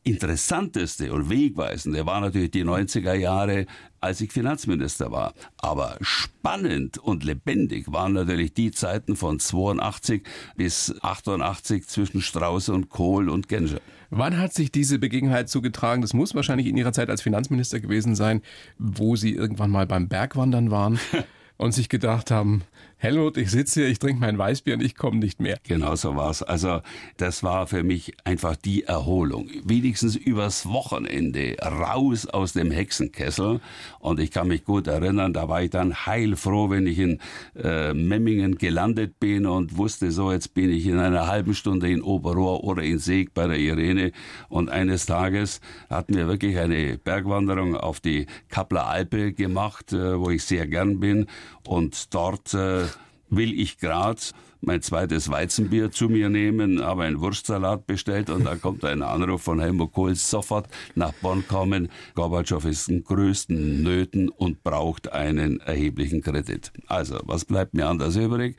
interessanteste und wegweisende war natürlich die 90er Jahre, als ich Finanzminister war. Aber spannend und lebendig waren natürlich die Zeiten von 82 bis 88 zwischen Strauß und Kohl und Genscher. Wann hat sich diese Begebenheit zugetragen? Das muss wahrscheinlich in Ihrer Zeit als Finanzminister gewesen sein, wo Sie irgendwann mal beim Bergwandern waren. und sich gedacht haben, Helmut, ich sitze hier, ich trinke mein Weißbier und ich komme nicht mehr. Genau so war's. Also das war für mich einfach die Erholung. Wenigstens übers Wochenende raus aus dem Hexenkessel. Und ich kann mich gut erinnern, da war ich dann heilfroh, wenn ich in äh, Memmingen gelandet bin und wusste, so jetzt bin ich in einer halben Stunde in Oberrohr oder in Seeg bei der Irene. Und eines Tages hatten wir wirklich eine Bergwanderung auf die Kappler Alpe gemacht, äh, wo ich sehr gern bin. Und dort äh, will ich gerade mein zweites Weizenbier zu mir nehmen, habe einen Wurstsalat bestellt und da kommt ein Anruf von Helmut Kohl, sofort nach Bonn kommen. Gorbatschow ist in größten Nöten und braucht einen erheblichen Kredit. Also, was bleibt mir anders übrig?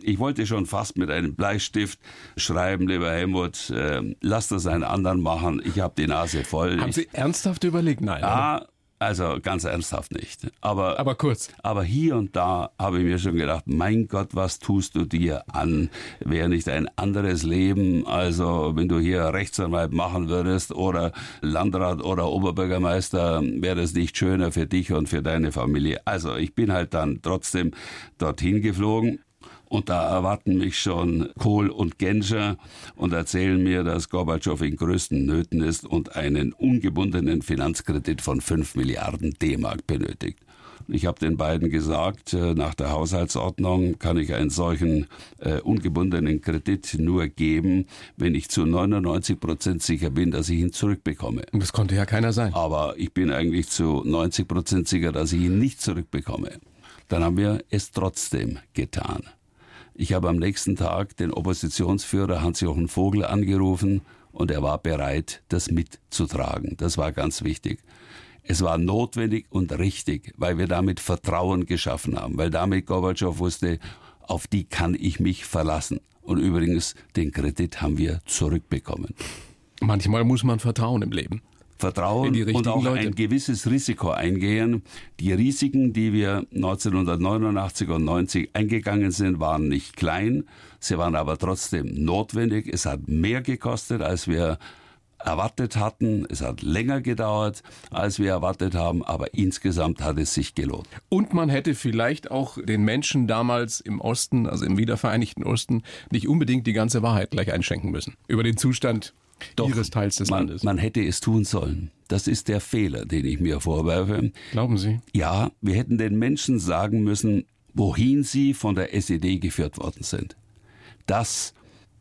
Ich wollte schon fast mit einem Bleistift schreiben, lieber Helmut, äh, lass das einen anderen machen, ich habe die Nase voll. Haben Sie ernsthaft überlegt? Nein. Ja, also ganz ernsthaft nicht. Aber, aber kurz. Aber hier und da habe ich mir schon gedacht, mein Gott, was tust du dir an? Wäre nicht ein anderes Leben, also wenn du hier Rechtsanwalt machen würdest oder Landrat oder Oberbürgermeister, wäre es nicht schöner für dich und für deine Familie. Also ich bin halt dann trotzdem dorthin geflogen und da erwarten mich schon Kohl und Genscher und erzählen mir, dass Gorbatschow in größten Nöten ist und einen ungebundenen Finanzkredit von 5 Milliarden D-Mark benötigt. Ich habe den beiden gesagt, äh, nach der Haushaltsordnung kann ich einen solchen äh, ungebundenen Kredit nur geben, wenn ich zu 99 Prozent sicher bin, dass ich ihn zurückbekomme. Und das konnte ja keiner sein. Aber ich bin eigentlich zu 90 Prozent sicher, dass ich ihn nicht zurückbekomme. Dann haben wir es trotzdem getan. Ich habe am nächsten Tag den Oppositionsführer Hans-Jochen Vogel angerufen und er war bereit, das mitzutragen. Das war ganz wichtig. Es war notwendig und richtig, weil wir damit Vertrauen geschaffen haben, weil damit Gorbatschow wusste, auf die kann ich mich verlassen. Und übrigens, den Kredit haben wir zurückbekommen. Manchmal muss man vertrauen im Leben. Vertrauen und auch Leute. ein gewisses Risiko eingehen. Die Risiken, die wir 1989 und 90 eingegangen sind, waren nicht klein. Sie waren aber trotzdem notwendig. Es hat mehr gekostet, als wir erwartet hatten. Es hat länger gedauert, als wir erwartet haben, aber insgesamt hat es sich gelohnt. Und man hätte vielleicht auch den Menschen damals im Osten, also im wiedervereinigten Osten, nicht unbedingt die ganze Wahrheit gleich einschenken müssen über den Zustand doch, ihres Teils des man, Landes. Man hätte es tun sollen. Das ist der Fehler, den ich mir vorwerfe. Glauben Sie? Ja, wir hätten den Menschen sagen müssen, wohin sie von der SED geführt worden sind. Dass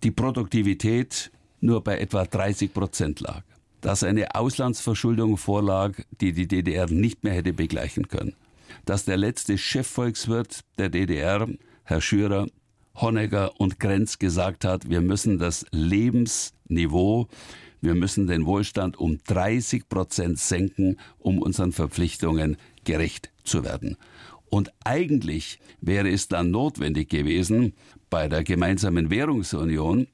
die Produktivität nur bei etwa 30 Prozent lag. Dass eine Auslandsverschuldung vorlag, die die DDR nicht mehr hätte begleichen können. Dass der letzte Chefvolkswirt der DDR, Herr Schürer, Honegger und Grenz gesagt hat, wir müssen das Lebensniveau, wir müssen den Wohlstand um 30 Prozent senken, um unseren Verpflichtungen gerecht zu werden. Und eigentlich wäre es dann notwendig gewesen, bei der gemeinsamen Währungsunion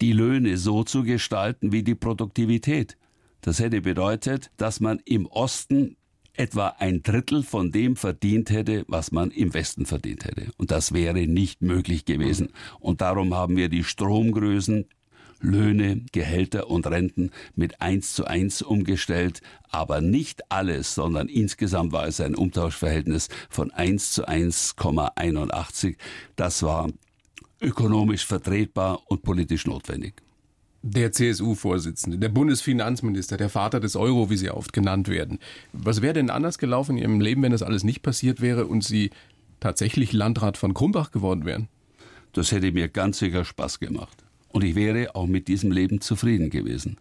die Löhne so zu gestalten wie die Produktivität. Das hätte bedeutet, dass man im Osten etwa ein Drittel von dem verdient hätte, was man im Westen verdient hätte. Und das wäre nicht möglich gewesen. Und darum haben wir die Stromgrößen Löhne, Gehälter und Renten mit eins zu eins umgestellt, aber nicht alles, sondern insgesamt war es ein Umtauschverhältnis von eins zu 1,81. Das war ökonomisch vertretbar und politisch notwendig der CSU-Vorsitzende, der Bundesfinanzminister, der Vater des Euro, wie sie oft genannt werden. Was wäre denn anders gelaufen in Ihrem Leben, wenn das alles nicht passiert wäre und Sie tatsächlich Landrat von Krumbach geworden wären? Das hätte mir ganz sicher Spaß gemacht. Und ich wäre auch mit diesem Leben zufrieden gewesen.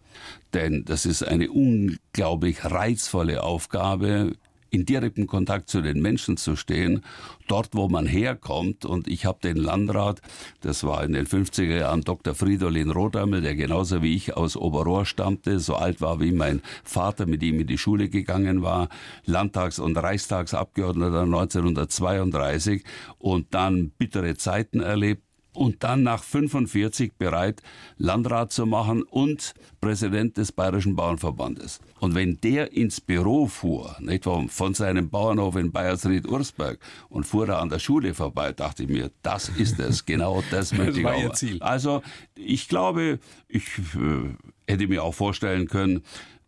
Denn das ist eine unglaublich reizvolle Aufgabe, in direktem Kontakt zu den Menschen zu stehen, dort, wo man herkommt. Und ich habe den Landrat, das war in den 50er Jahren Dr. Fridolin Rodammel, der genauso wie ich aus Oberrohr stammte, so alt war wie mein Vater, mit ihm in die Schule gegangen war, Landtags- und Reichstagsabgeordneter 1932 und dann bittere Zeiten erlebt und dann nach 45 bereit, Landrat zu machen und Präsident des Bayerischen Bauernverbandes. Und wenn der ins Büro fuhr, nicht von seinem Bauernhof in Bayersried-Ursberg und fuhr da an der Schule vorbei, dachte ich mir, das ist es, genau das möchte ich auch. Ihr Ziel. Also ich glaube, ich äh, hätte mir auch vorstellen können,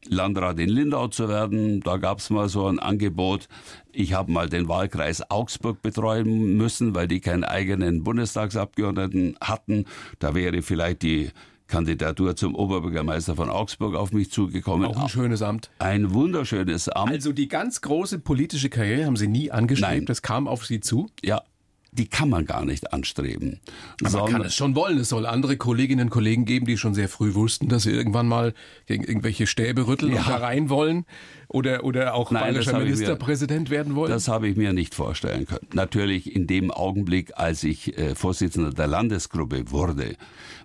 Landrat in Lindau zu werden. Da gab es mal so ein Angebot. Ich habe mal den Wahlkreis Augsburg betreuen müssen, weil die keinen eigenen Bundestagsabgeordneten hatten. Da wäre vielleicht die Kandidatur zum Oberbürgermeister von Augsburg auf mich zugekommen. Auch ein schönes Amt. Ein wunderschönes Amt. Also die ganz große politische Karriere haben Sie nie angestrebt, Nein. das kam auf Sie zu? Ja, die kann man gar nicht anstreben. Aber man kann es schon wollen. Es soll andere Kolleginnen und Kollegen geben, die schon sehr früh wussten, dass sie irgendwann mal gegen irgendwelche Stäbe rütteln Ja. und da rein wollen oder, oder auch Nein, bayerischer ich mir- Ministerpräsident werden wollen. Das habe ich mir nicht vorstellen können. Natürlich in dem Augenblick, als ich äh, Vorsitzender der Landesgruppe wurde,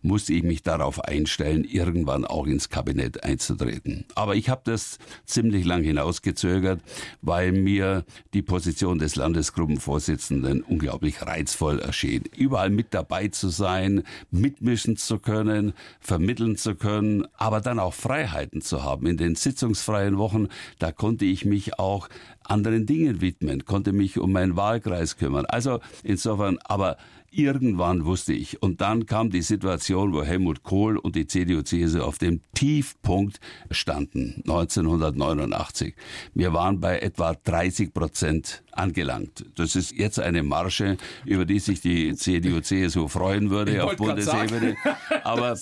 musste ich mich darauf einstellen, irgendwann auch ins Kabinett einzutreten. Aber ich habe das ziemlich lang hinausgezögert, weil mir die Position des Landesgruppenvorsitzenden unglaublich reizvoll erschien. Überall mit dabei zu sein, mitmischen zu können, vermitteln zu können, aber dann auch Freiheiten zu haben. In den sitzungsfreien Wochen, da konnte ich mich auch anderen Dingen widmen, konnte mich um meinen Wahlkreis kümmern. Also insofern, aber irgendwann wusste ich. Und dann kam die Situation, wo Helmut Kohl und die CDU-CSU auf dem Tiefpunkt standen, 1989. Wir waren bei etwa 30 Prozent angelangt. Das ist jetzt eine Marsche, über die sich die CDU-CSU freuen würde Ich auf Bundesebene. Aber,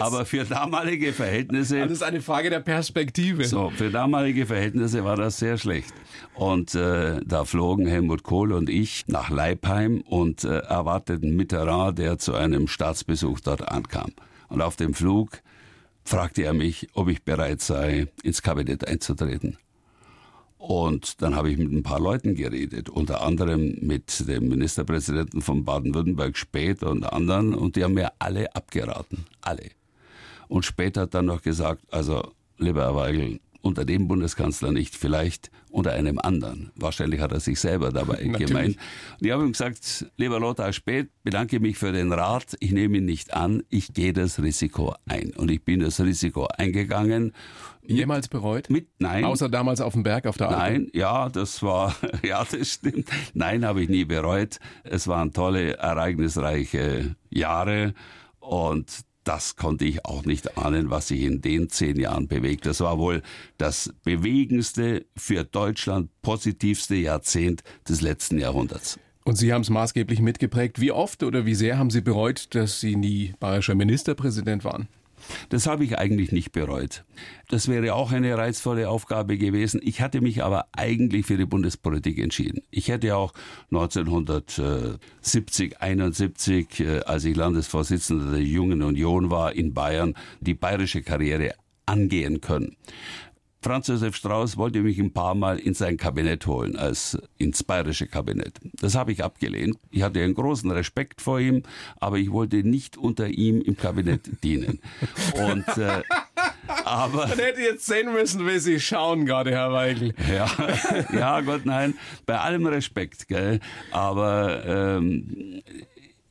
aber für damalige Verhältnisse das ist eine Frage der Perspektive. so, für damalige Verhältnisse war das sehr schlecht. Und äh, da flogen Helmut Kohl und ich nach Leipheim und äh, erwarteten Mitterrand, der zu einem Staatsbesuch dort ankam. Und auf dem Flug fragte er mich, ob ich bereit sei, ins Kabinett einzutreten. Und dann habe ich mit ein paar Leuten geredet, unter anderem mit dem Ministerpräsidenten von Baden-Württemberg Späth und anderen, und die haben mir alle abgeraten. Alle. Und später hat dann noch gesagt, also, lieber Herr Weigel, unter dem Bundeskanzler nicht, vielleicht unter einem anderen. Wahrscheinlich hat er sich selber dabei gemeint. Und ich habe ihm gesagt, lieber Lothar Späth, bedanke mich für den Rat, ich nehme ihn nicht an, ich gehe das Risiko ein. Und ich bin das Risiko eingegangen. Jemals bereut? Mit, nein. Außer damals auf dem Berg auf der Alpe. Nein, ja, das war, ja, das stimmt. Nein, habe ich nie bereut. Es waren tolle, ereignisreiche Jahre und das konnte ich auch nicht ahnen, was sich in den zehn Jahren bewegt. Das war wohl das bewegendste, für Deutschland positivste Jahrzehnt des letzten Jahrhunderts. Und Sie haben es maßgeblich mitgeprägt. Wie oft oder wie sehr haben Sie bereut, dass Sie nie bayerischer Ministerpräsident waren? Das habe ich eigentlich nicht bereut. Das wäre auch eine reizvolle Aufgabe gewesen. Ich hatte mich aber eigentlich für die Bundespolitik entschieden. Ich hätte auch 1970, 71, äh, als ich Landesvorsitzender der Jungen Union war in Bayern, die bayerische Karriere angehen können. Franz Josef Strauß wollte mich ein paar Mal in sein Kabinett holen, als ins bayerische Kabinett. Das habe ich abgelehnt. Ich hatte einen großen Respekt vor ihm, aber ich wollte nicht unter ihm im Kabinett dienen. Und äh, aber Man hätte jetzt sehen müssen, wie Sie schauen gerade, Herr Weigel. ja, ja, Gott, nein, bei allem Respekt, gell? Aber ähm,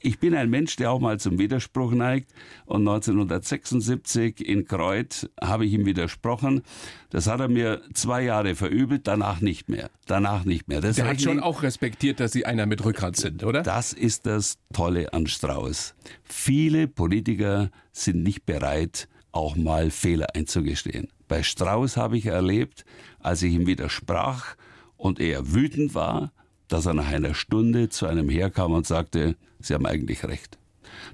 ich bin ein Mensch, der auch mal zum Widerspruch neigt. Und 1976 in Kreuth habe ich ihm widersprochen. Das hat er mir zwei Jahre verübelt, danach nicht mehr. Danach nicht mehr. Das Der hat schon auch respektiert, dass Sie einer mit Rückgrat sind, oder? das ist das Tolle an Strauß. Viele Politiker sind nicht bereit, auch mal Fehler einzugestehen. Bei Strauß habe ich erlebt, als ich ihm widersprach und er wütend war, dass er nach einer Stunde zu einem herkam und sagte, Sie haben eigentlich recht.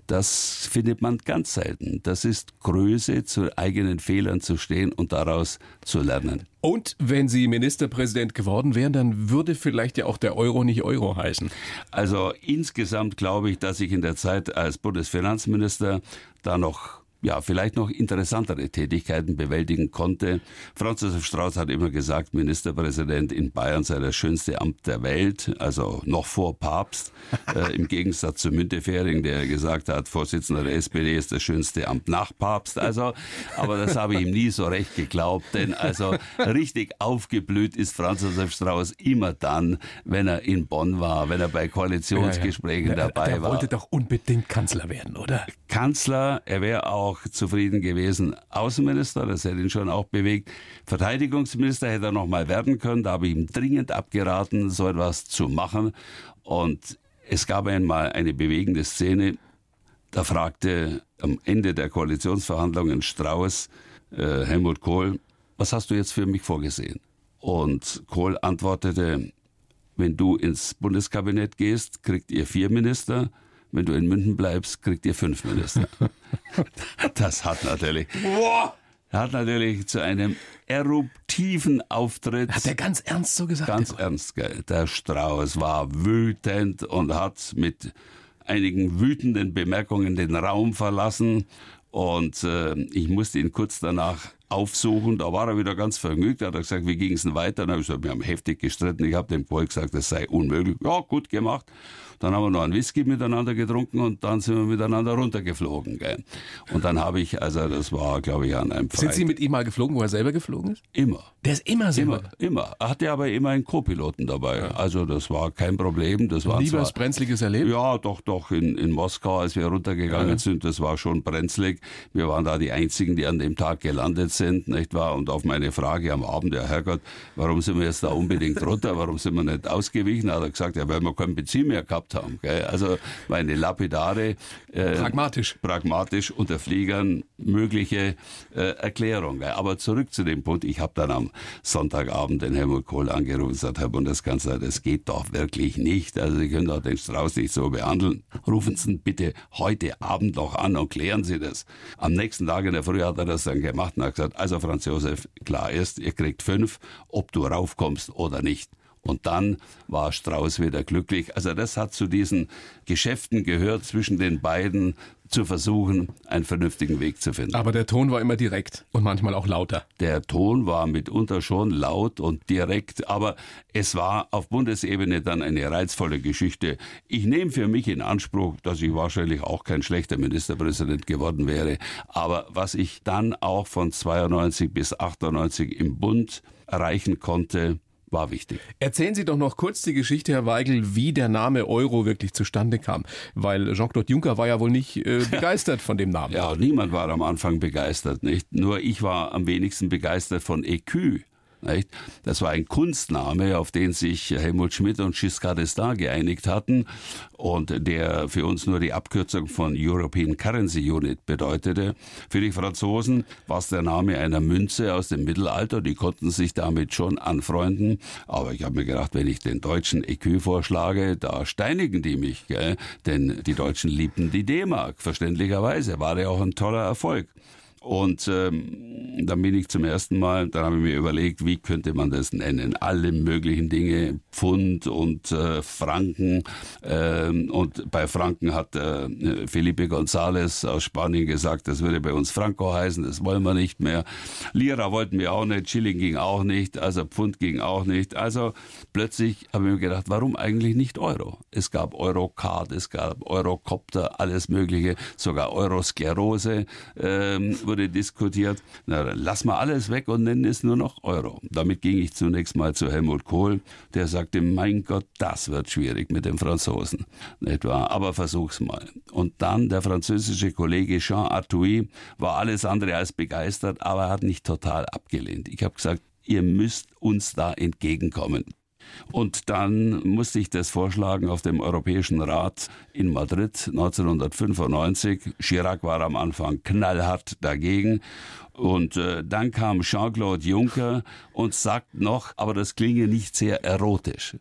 Das findet man ganz selten. Das ist Größe, zu eigenen Fehlern zu stehen und daraus zu lernen. Und wenn Sie Ministerpräsident geworden wären, dann würde vielleicht ja auch der Euro nicht Euro heißen. Also insgesamt glaube ich, dass ich in der Zeit als Bundesfinanzminister da noch ja, vielleicht noch interessantere Tätigkeiten bewältigen konnte. Franz Josef Strauß hat immer gesagt, Ministerpräsident in Bayern sei das schönste Amt der Welt, also noch vor Papst, äh, im Gegensatz zu Müntefering, der gesagt hat, Vorsitzender der SPD ist das schönste Amt nach Papst. Also, aber das habe ich ihm nie so recht geglaubt, denn also richtig aufgeblüht ist Franz Josef Strauß immer dann, wenn er in Bonn war, wenn er bei Koalitionsgesprächen Der- dabei der war. wollte doch unbedingt Kanzler werden, oder? Kanzler, er wäre auch zufrieden gewesen. Außenminister, das hätte ihn schon auch bewegt. Verteidigungsminister hätte er noch mal werden können. Da habe ich ihm dringend abgeraten, so etwas zu machen. Und es gab einmal eine bewegende Szene. Da fragte am Ende der Koalitionsverhandlungen Strauß äh, Helmut Kohl, was hast du jetzt für mich vorgesehen? Und Kohl antwortete, wenn du ins Bundeskabinett gehst, kriegt ihr vier Minister. Wenn du in München bleibst, kriegt ihr fünf Minister. das hat natürlich, hat natürlich zu einem eruptiven Auftritt. Hat er ganz ernst so gesagt? Ganz ernst. Der Strauß war wütend und hat mit einigen wütenden Bemerkungen den Raum verlassen. Und äh, ich musste ihn kurz danach aufsuchen. Da war er wieder ganz vergnügt. Da hat er gesagt, wie ging es denn weiter? Dann habe ich gesagt, wir haben heftig gestritten. Ich habe dem Paul gesagt, das sei unmöglich. Ja, gut gemacht. Dann haben wir noch einen Whisky miteinander getrunken und dann sind wir miteinander runtergeflogen. Gell? Und dann habe ich, also das war, glaube ich, an einem Freitag. Sind Sie mit ihm mal geflogen, wo er selber geflogen ist? Immer. Der ist immer selber? Immer, immer. Er hatte aber immer einen Co-Piloten dabei. Ja. Also das war kein Problem. Das war Nie was Brenzliges erlebt? Ja, doch, doch. In, in Moskau, als wir runtergegangen ja. sind, das war schon brenzlig. Wir waren da die Einzigen, die an dem Tag gelandet sind, nicht wahr? Und auf meine Frage am Abend, ja Herrgott, warum sind wir jetzt da unbedingt runter? Warum sind wir nicht ausgewichen? Hat er gesagt, ja, weil wir kein Benzin mehr gehabt haben. Gell? Also meine lapidare, äh, pragmatisch, pragmatisch unter Fliegern mögliche äh, Erklärung. Aber zurück zu dem Punkt. Ich habe dann am Sonntagabend den Helmut Kohl angerufen und gesagt, Herr Bundeskanzler, das geht doch wirklich nicht. Also Sie können doch den Strauß nicht so behandeln. Rufen Sie ihn bitte heute Abend noch an und klären Sie das. Am nächsten Tag in der Früh hat er das dann gemacht und hat gesagt, also Franz Josef, klar ist, ihr kriegt fünf, ob du raufkommst oder nicht. Und dann war Strauß wieder glücklich. Also das hat zu diesen Geschäften gehört zwischen den beiden zu versuchen, einen vernünftigen Weg zu finden. Aber der Ton war immer direkt und manchmal auch lauter. Der Ton war mitunter schon laut und direkt, aber es war auf Bundesebene dann eine reizvolle Geschichte. Ich nehme für mich in Anspruch, dass ich wahrscheinlich auch kein schlechter Ministerpräsident geworden wäre, aber was ich dann auch von 92 bis 98 im Bund erreichen konnte, war wichtig. Erzählen Sie doch noch kurz die Geschichte, Herr Weigel, wie der Name Euro wirklich zustande kam. Weil Jean-Claude Juncker war ja wohl nicht äh, begeistert von dem Namen. Ja, niemand war am Anfang begeistert, nicht? Nur ich war am wenigsten begeistert von EQ. Nicht? Das war ein Kunstname, auf den sich Helmut Schmidt und Giscard d'Estaing geeinigt hatten und der für uns nur die Abkürzung von European Currency Unit bedeutete. Für die Franzosen war es der Name einer Münze aus dem Mittelalter, die konnten sich damit schon anfreunden. Aber ich habe mir gedacht, wenn ich den Deutschen EQ vorschlage, da steinigen die mich, gell? denn die Deutschen liebten die D-Mark, verständlicherweise, war ja auch ein toller Erfolg. Und ähm, dann bin ich zum ersten Mal, dann habe ich mir überlegt, wie könnte man das nennen? Alle möglichen Dinge, Pfund und äh, Franken. Ähm, und bei Franken hat äh, Felipe González aus Spanien gesagt, das würde bei uns Franco heißen, das wollen wir nicht mehr. Lira wollten wir auch nicht, Schilling ging auch nicht, also Pfund ging auch nicht. Also plötzlich habe ich mir gedacht, warum eigentlich nicht Euro? Es gab Eurocard, es gab Eurocopter, alles Mögliche, sogar Eurosklerose. Ähm, wurde diskutiert. Na, dann lass mal alles weg und nennen es nur noch Euro. Damit ging ich zunächst mal zu Helmut Kohl, der sagte, mein Gott, das wird schwierig mit den Franzosen. Etwa, aber versuch's mal. Und dann der französische Kollege Jean Arthuis war alles andere als begeistert, aber hat nicht total abgelehnt. Ich habe gesagt, ihr müsst uns da entgegenkommen. Und dann musste ich das vorschlagen auf dem Europäischen Rat in Madrid 1995. Chirac war am Anfang knallhart dagegen. Und äh, dann kam Jean-Claude Juncker und sagt noch, aber das klinge nicht sehr erotisch.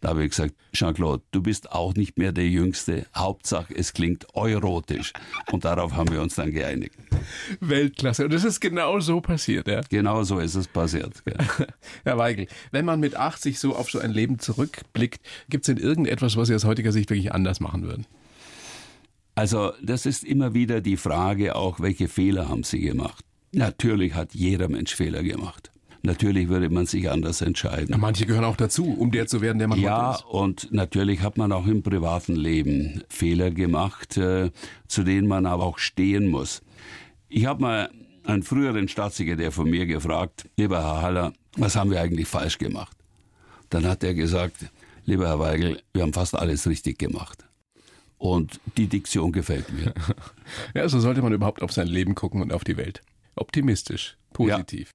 Da habe ich gesagt, Jean-Claude, du bist auch nicht mehr der Jüngste. Hauptsache, es klingt erotisch. Und darauf haben wir uns dann geeinigt. Weltklasse. Und das ist genau so passiert, ja? Genau so ist es passiert. Ja. Herr Weigel, wenn man mit 80 so auf so ein Leben zurückblickt, gibt es denn irgendetwas, was Sie aus heutiger Sicht wirklich anders machen würden? Also, das ist immer wieder die Frage auch, welche Fehler haben Sie gemacht? Natürlich hat jeder Mensch Fehler gemacht. Natürlich würde man sich anders entscheiden. Ja, manche gehören auch dazu, um der zu werden, der man ja, ist. Ja, und natürlich hat man auch im privaten Leben Fehler gemacht, äh, zu denen man aber auch stehen muss. Ich habe mal einen früheren Staatssekretär von mir gefragt, lieber Herr Haller, was haben wir eigentlich falsch gemacht? Dann hat er gesagt, lieber Herr Weigel, wir haben fast alles richtig gemacht. Und die Diktion gefällt mir. ja, so sollte man überhaupt auf sein Leben gucken und auf die Welt. Optimistisch, positiv.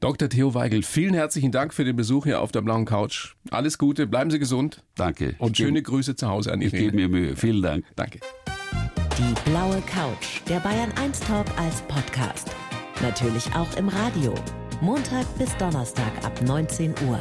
Dr. Theo Weigel, vielen herzlichen Dank für den Besuch hier auf der blauen Couch. Alles Gute, bleiben Sie gesund. Danke. Und schöne Grüße zu Hause an Irene. Ich gebe mir Mühe. Vielen Dank. Danke. Die blaue Couch, der Bayern 1 Talk als Podcast. Natürlich auch im Radio. Montag bis Donnerstag ab 19 Uhr.